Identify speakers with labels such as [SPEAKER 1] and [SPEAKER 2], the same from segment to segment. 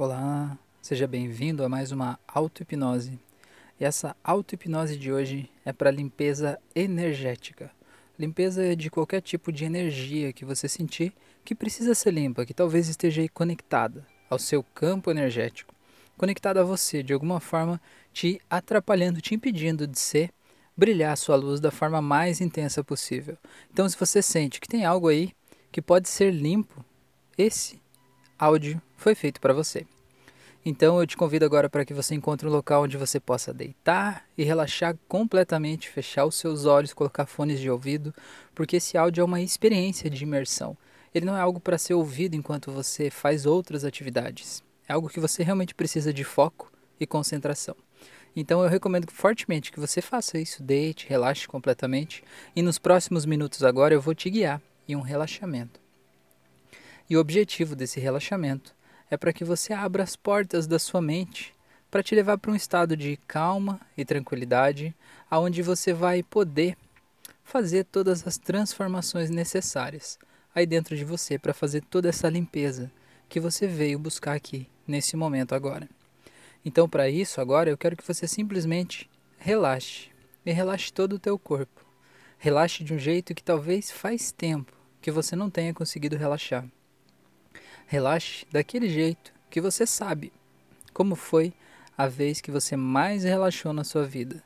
[SPEAKER 1] Olá, seja bem-vindo a mais uma auto-hipnose. E essa auto-hipnose de hoje é para limpeza energética. Limpeza de qualquer tipo de energia que você sentir que precisa ser limpa, que talvez esteja aí conectada ao seu campo energético, conectada a você de alguma forma, te atrapalhando, te impedindo de ser, brilhar a sua luz da forma mais intensa possível. Então, se você sente que tem algo aí que pode ser limpo, esse áudio foi feito para você. Então eu te convido agora para que você encontre um local onde você possa deitar e relaxar completamente, fechar os seus olhos, colocar fones de ouvido, porque esse áudio é uma experiência de imersão. Ele não é algo para ser ouvido enquanto você faz outras atividades. É algo que você realmente precisa de foco e concentração. Então eu recomendo fortemente que você faça isso, deite, relaxe completamente, e nos próximos minutos agora eu vou te guiar em um relaxamento. E o objetivo desse relaxamento é para que você abra as portas da sua mente para te levar para um estado de calma e tranquilidade, aonde você vai poder fazer todas as transformações necessárias aí dentro de você para fazer toda essa limpeza que você veio buscar aqui nesse momento agora. Então, para isso, agora eu quero que você simplesmente relaxe e relaxe todo o teu corpo. Relaxe de um jeito que talvez faz tempo que você não tenha conseguido relaxar. Relaxe daquele jeito que você sabe como foi a vez que você mais relaxou na sua vida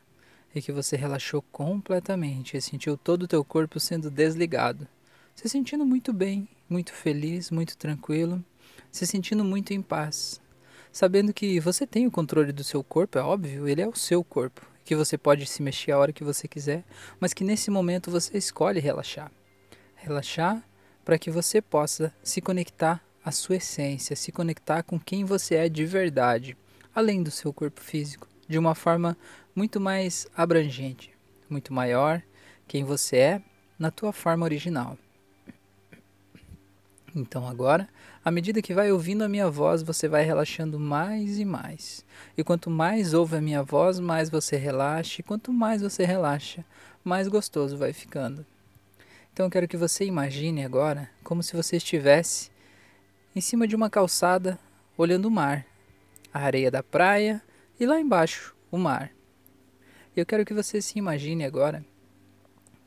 [SPEAKER 1] e que você relaxou completamente e sentiu todo o teu corpo sendo desligado, se sentindo muito bem, muito feliz, muito tranquilo, se sentindo muito em paz, sabendo que você tem o controle do seu corpo, é óbvio, ele é o seu corpo, que você pode se mexer a hora que você quiser, mas que nesse momento você escolhe relaxar. Relaxar para que você possa se conectar a sua essência, se conectar com quem você é de verdade, além do seu corpo físico, de uma forma muito mais abrangente, muito maior, quem você é na tua forma original. Então agora, à medida que vai ouvindo a minha voz, você vai relaxando mais e mais. E quanto mais ouve a minha voz, mais você relaxa, e quanto mais você relaxa, mais gostoso vai ficando. Então eu quero que você imagine agora como se você estivesse em cima de uma calçada, olhando o mar, a areia da praia e lá embaixo o mar. Eu quero que você se imagine agora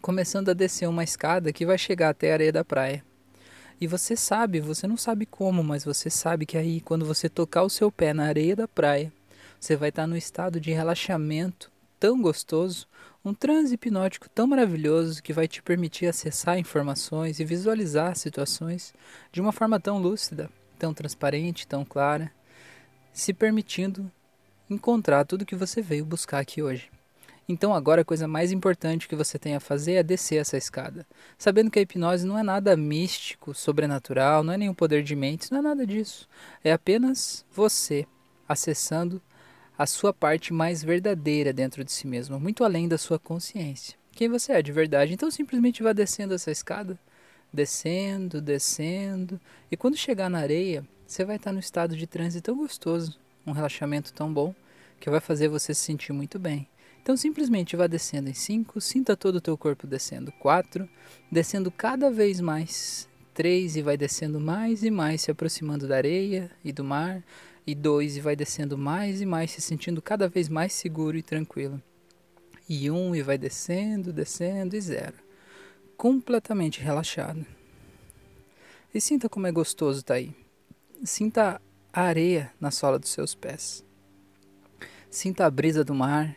[SPEAKER 1] começando a descer uma escada que vai chegar até a areia da praia. E você sabe, você não sabe como, mas você sabe que aí, quando você tocar o seu pé na areia da praia, você vai estar no estado de relaxamento tão gostoso, um transe hipnótico tão maravilhoso que vai te permitir acessar informações e visualizar situações de uma forma tão lúcida, tão transparente, tão clara, se permitindo encontrar tudo que você veio buscar aqui hoje. Então agora a coisa mais importante que você tem a fazer é descer essa escada, sabendo que a hipnose não é nada místico, sobrenatural, não é nenhum poder de mentes, não é nada disso. É apenas você acessando a sua parte mais verdadeira dentro de si mesmo, muito além da sua consciência. Quem você é de verdade. Então simplesmente vá descendo essa escada, descendo, descendo, e quando chegar na areia, você vai estar no estado de transe tão gostoso, um relaxamento tão bom, que vai fazer você se sentir muito bem. Então simplesmente vá descendo em 5, sinta todo o teu corpo descendo 4, descendo cada vez mais 3 e vai descendo mais e mais, se aproximando da areia e do mar, e dois e vai descendo mais e mais, se sentindo cada vez mais seguro e tranquilo. E um e vai descendo, descendo e zero. Completamente relaxado. E sinta como é gostoso estar tá aí. Sinta a areia na sola dos seus pés. Sinta a brisa do mar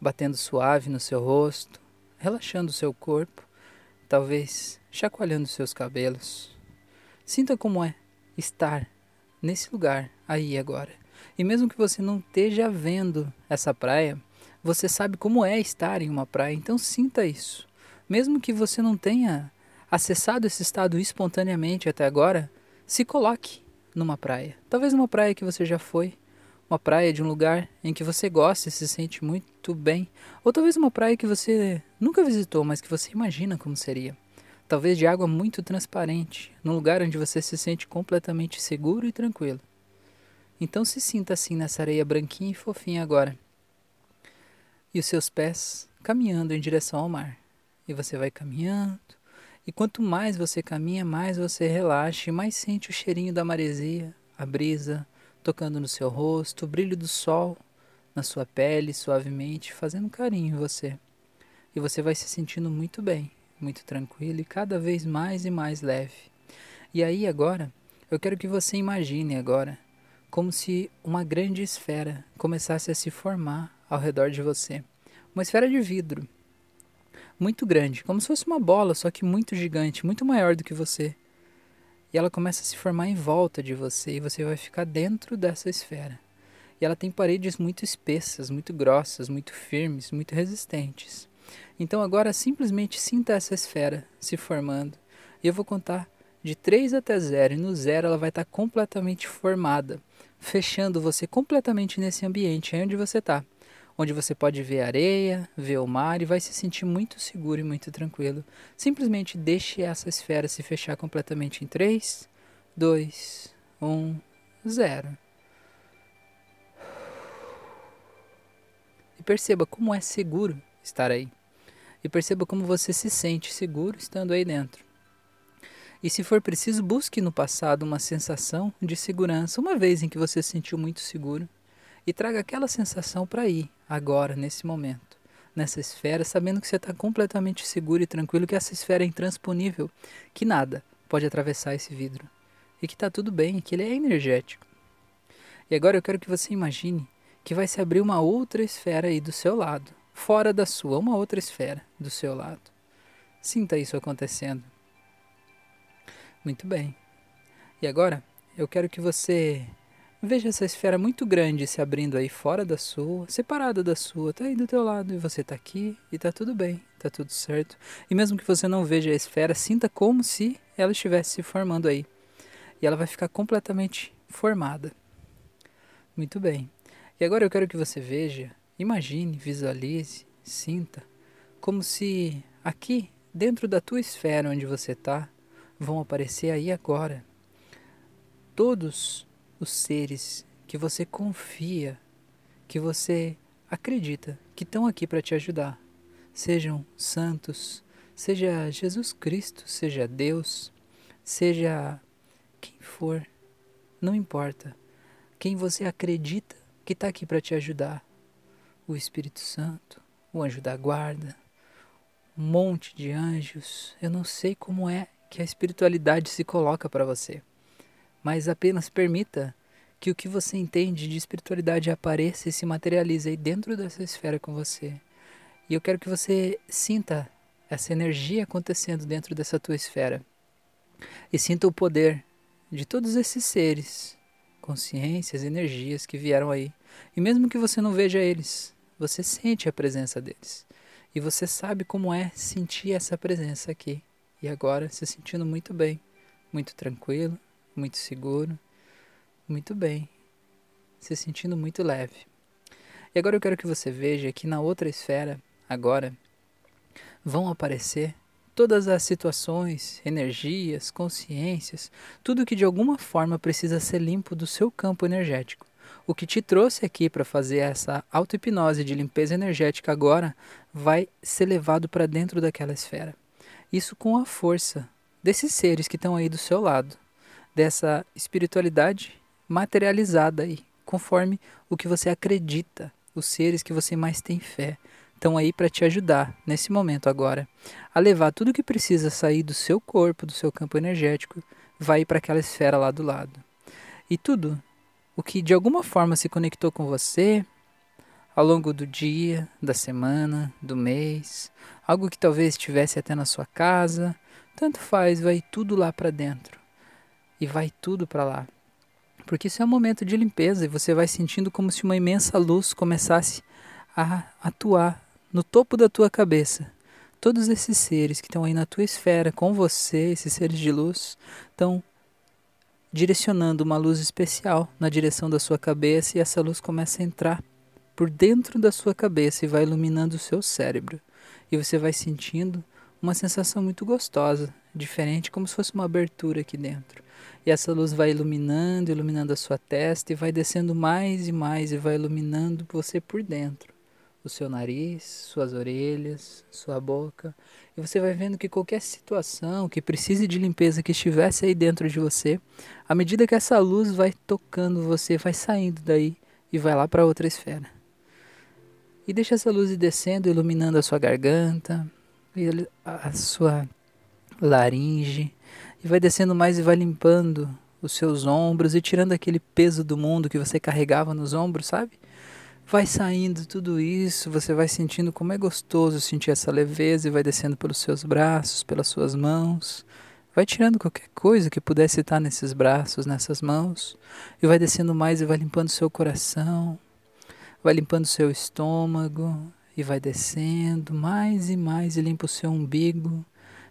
[SPEAKER 1] batendo suave no seu rosto, relaxando o seu corpo, talvez chacoalhando seus cabelos. Sinta como é estar nesse lugar, aí agora. E mesmo que você não esteja vendo essa praia, você sabe como é estar em uma praia, então sinta isso. Mesmo que você não tenha acessado esse estado espontaneamente até agora, se coloque numa praia. Talvez uma praia que você já foi, uma praia de um lugar em que você gosta e se sente muito bem, ou talvez uma praia que você nunca visitou, mas que você imagina como seria talvez de água muito transparente, num lugar onde você se sente completamente seguro e tranquilo. Então se sinta assim nessa areia branquinha e fofinha agora. E os seus pés caminhando em direção ao mar. E você vai caminhando, e quanto mais você caminha, mais você relaxa e mais sente o cheirinho da maresia, a brisa, tocando no seu rosto, o brilho do sol na sua pele suavemente, fazendo carinho em você. E você vai se sentindo muito bem, muito tranquilo e cada vez mais e mais leve. E aí agora, eu quero que você imagine agora como se uma grande esfera começasse a se formar ao redor de você. Uma esfera de vidro, muito grande, como se fosse uma bola, só que muito gigante, muito maior do que você. E ela começa a se formar em volta de você e você vai ficar dentro dessa esfera. E ela tem paredes muito espessas, muito grossas, muito firmes, muito resistentes. Então agora simplesmente sinta essa esfera se formando. E eu vou contar de 3 até 0. E no 0 ela vai estar completamente formada, fechando você completamente nesse ambiente aí onde você está. Onde você pode ver areia, ver o mar e vai se sentir muito seguro e muito tranquilo. Simplesmente deixe essa esfera se fechar completamente em 3, 2, 1, 0. E perceba como é seguro estar aí. E perceba como você se sente seguro estando aí dentro. E se for preciso, busque no passado uma sensação de segurança, uma vez em que você se sentiu muito seguro, e traga aquela sensação para aí, agora, nesse momento, nessa esfera, sabendo que você está completamente seguro e tranquilo, que essa esfera é intransponível, que nada pode atravessar esse vidro, e que está tudo bem, que ele é energético. E agora eu quero que você imagine que vai se abrir uma outra esfera aí do seu lado, fora da sua, uma outra esfera do seu lado. Sinta isso acontecendo. Muito bem. E agora, eu quero que você veja essa esfera muito grande se abrindo aí fora da sua, separada da sua, tá aí do teu lado e você tá aqui e tá tudo bem, tá tudo certo. E mesmo que você não veja a esfera, sinta como se ela estivesse se formando aí. E ela vai ficar completamente formada. Muito bem. E agora eu quero que você veja, imagine, visualize, sinta como se aqui, dentro da tua esfera onde você está, vão aparecer aí agora. Todos os seres que você confia, que você acredita que estão aqui para te ajudar. Sejam santos, seja Jesus Cristo, seja Deus, seja quem for, não importa. Quem você acredita que está aqui para te ajudar. O Espírito Santo, o anjo da guarda, um monte de anjos. Eu não sei como é que a espiritualidade se coloca para você. Mas apenas permita que o que você entende de espiritualidade apareça e se materialize aí dentro dessa esfera com você. E eu quero que você sinta essa energia acontecendo dentro dessa tua esfera. E sinta o poder de todos esses seres, consciências, energias que vieram aí. E mesmo que você não veja eles, você sente a presença deles. E você sabe como é sentir essa presença aqui e agora se sentindo muito bem, muito tranquilo, muito seguro, muito bem, se sentindo muito leve. E agora eu quero que você veja que na outra esfera, agora, vão aparecer todas as situações, energias, consciências, tudo que de alguma forma precisa ser limpo do seu campo energético. O que te trouxe aqui para fazer essa auto-hipnose de limpeza energética agora vai ser levado para dentro daquela esfera. Isso com a força desses seres que estão aí do seu lado, dessa espiritualidade materializada aí, conforme o que você acredita, os seres que você mais tem fé, estão aí para te ajudar nesse momento agora a levar tudo que precisa sair do seu corpo, do seu campo energético, vai para aquela esfera lá do lado. E tudo o que de alguma forma se conectou com você, ao longo do dia, da semana, do mês, algo que talvez estivesse até na sua casa, tanto faz, vai tudo lá para dentro. E vai tudo para lá. Porque isso é um momento de limpeza e você vai sentindo como se uma imensa luz começasse a atuar no topo da tua cabeça. Todos esses seres que estão aí na tua esfera com você, esses seres de luz, estão direcionando uma luz especial na direção da sua cabeça e essa luz começa a entrar por dentro da sua cabeça e vai iluminando o seu cérebro. E você vai sentindo uma sensação muito gostosa, diferente, como se fosse uma abertura aqui dentro. E essa luz vai iluminando, iluminando a sua testa e vai descendo mais e mais e vai iluminando você por dentro, o seu nariz, suas orelhas, sua boca, e você vai vendo que qualquer situação que precise de limpeza que estivesse aí dentro de você, à medida que essa luz vai tocando você, vai saindo daí e vai lá para outra esfera. E deixa essa luz ir descendo, iluminando a sua garganta, a sua laringe, e vai descendo mais e vai limpando os seus ombros e tirando aquele peso do mundo que você carregava nos ombros, sabe? Vai saindo tudo isso, você vai sentindo como é gostoso sentir essa leveza e vai descendo pelos seus braços, pelas suas mãos. Vai tirando qualquer coisa que pudesse estar nesses braços, nessas mãos, e vai descendo mais e vai limpando seu coração, vai limpando seu estômago e vai descendo mais e mais e limpa o seu umbigo,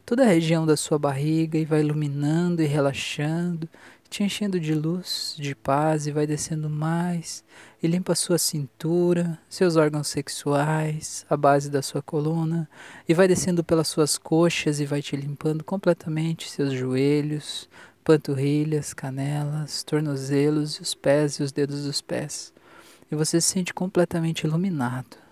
[SPEAKER 1] toda a região da sua barriga e vai iluminando e relaxando, te enchendo de luz, de paz e vai descendo mais. E limpa a sua cintura, seus órgãos sexuais, a base da sua coluna. E vai descendo pelas suas coxas e vai te limpando completamente seus joelhos, panturrilhas, canelas, tornozelos, os pés e os dedos dos pés. E você se sente completamente iluminado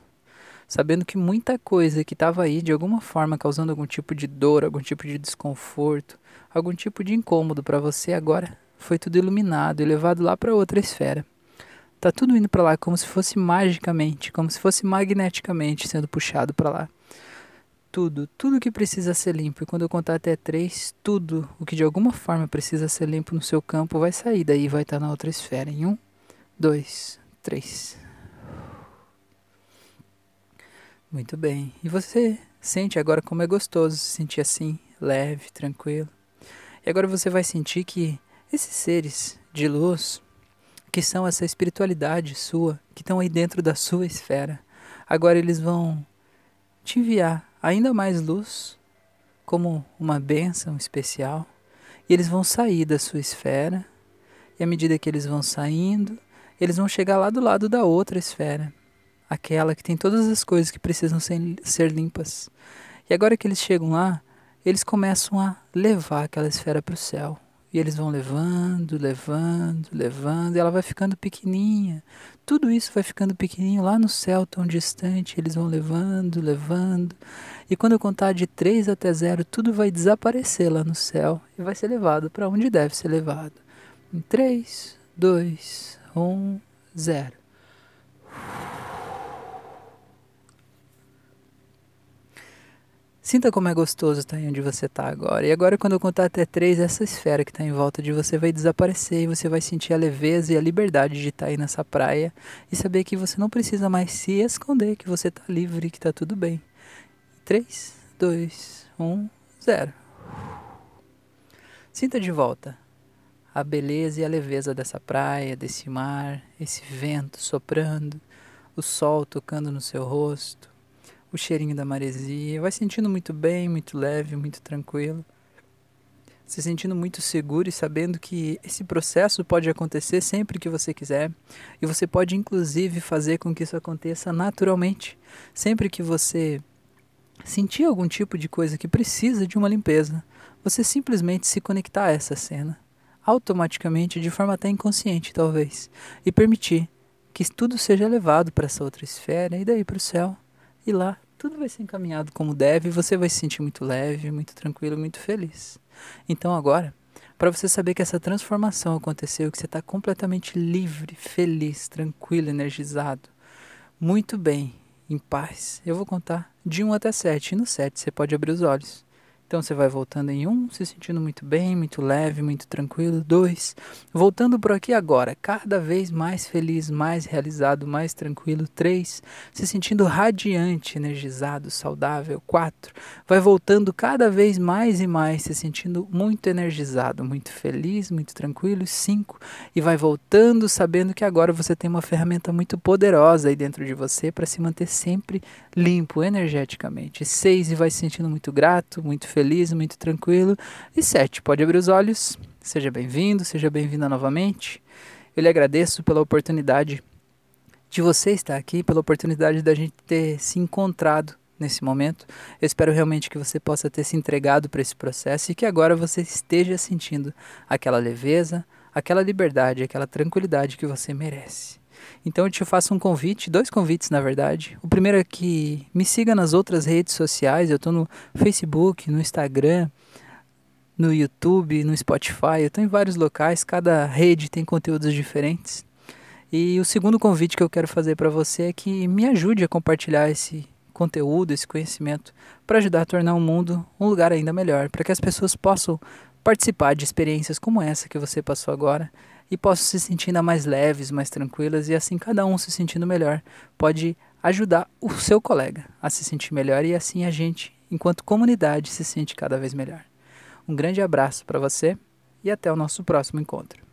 [SPEAKER 1] sabendo que muita coisa que estava aí de alguma forma causando algum tipo de dor, algum tipo de desconforto, algum tipo de incômodo para você agora foi tudo iluminado e levado lá para outra esfera. Tá tudo indo para lá como se fosse magicamente, como se fosse magneticamente sendo puxado para lá. Tudo, tudo que precisa ser limpo. E quando eu contar até três, tudo o que de alguma forma precisa ser limpo no seu campo vai sair daí vai estar tá na outra esfera. Em um, dois, três. Muito bem. E você sente agora como é gostoso se sentir assim, leve, tranquilo. E agora você vai sentir que esses seres de luz, que são essa espiritualidade sua, que estão aí dentro da sua esfera, agora eles vão te enviar ainda mais luz, como uma bênção especial, e eles vão sair da sua esfera, e à medida que eles vão saindo, eles vão chegar lá do lado da outra esfera aquela que tem todas as coisas que precisam ser, ser limpas. E agora que eles chegam lá, eles começam a levar aquela esfera para o céu. E eles vão levando, levando, levando, e ela vai ficando pequenininha. Tudo isso vai ficando pequenininho lá no céu, tão distante. Eles vão levando, levando. E quando eu contar de 3 até 0, tudo vai desaparecer lá no céu e vai ser levado para onde deve ser levado. Em 3, 2, 1, 0. Sinta como é gostoso estar onde você está agora. E agora, quando eu contar até três, essa esfera que está em volta de você vai desaparecer e você vai sentir a leveza e a liberdade de estar aí nessa praia e saber que você não precisa mais se esconder, que você está livre, que está tudo bem. Três, dois, um, zero. Sinta de volta a beleza e a leveza dessa praia, desse mar, esse vento soprando, o sol tocando no seu rosto o cheirinho da maresia, vai sentindo muito bem, muito leve, muito tranquilo. Se sentindo muito seguro e sabendo que esse processo pode acontecer sempre que você quiser, e você pode inclusive fazer com que isso aconteça naturalmente, sempre que você sentir algum tipo de coisa que precisa de uma limpeza, você simplesmente se conectar a essa cena, automaticamente, de forma até inconsciente talvez, e permitir que tudo seja levado para essa outra esfera e daí para o céu e lá tudo vai ser encaminhado como deve e você vai se sentir muito leve, muito tranquilo, muito feliz. Então agora, para você saber que essa transformação aconteceu, que você está completamente livre, feliz, tranquilo, energizado, muito bem, em paz, eu vou contar de 1 até 7. E no 7 você pode abrir os olhos. Então você vai voltando em um, se sentindo muito bem, muito leve, muito tranquilo. Dois, voltando por aqui agora, cada vez mais feliz, mais realizado, mais tranquilo. Três, se sentindo radiante, energizado, saudável. Quatro, vai voltando cada vez mais e mais, se sentindo muito energizado, muito feliz, muito tranquilo. Cinco, e vai voltando sabendo que agora você tem uma ferramenta muito poderosa aí dentro de você para se manter sempre limpo energeticamente. Seis, e vai se sentindo muito grato, muito feliz feliz, muito tranquilo. E sete, pode abrir os olhos. Seja bem-vindo, seja bem-vinda novamente. Eu lhe agradeço pela oportunidade de você estar aqui, pela oportunidade da gente ter se encontrado nesse momento. Eu espero realmente que você possa ter se entregado para esse processo e que agora você esteja sentindo aquela leveza, aquela liberdade, aquela tranquilidade que você merece. Então eu te faço um convite, dois convites na verdade. O primeiro é que me siga nas outras redes sociais, eu estou no Facebook, no Instagram, no YouTube, no Spotify, eu estou em vários locais, cada rede tem conteúdos diferentes. E o segundo convite que eu quero fazer para você é que me ajude a compartilhar esse conteúdo, esse conhecimento, para ajudar a tornar o mundo um lugar ainda melhor, para que as pessoas possam participar de experiências como essa que você passou agora e possam se sentir ainda mais leves, mais tranquilas e assim cada um se sentindo melhor pode ajudar o seu colega a se sentir melhor e assim a gente, enquanto comunidade, se sente cada vez melhor. Um grande abraço para você e até o nosso próximo encontro.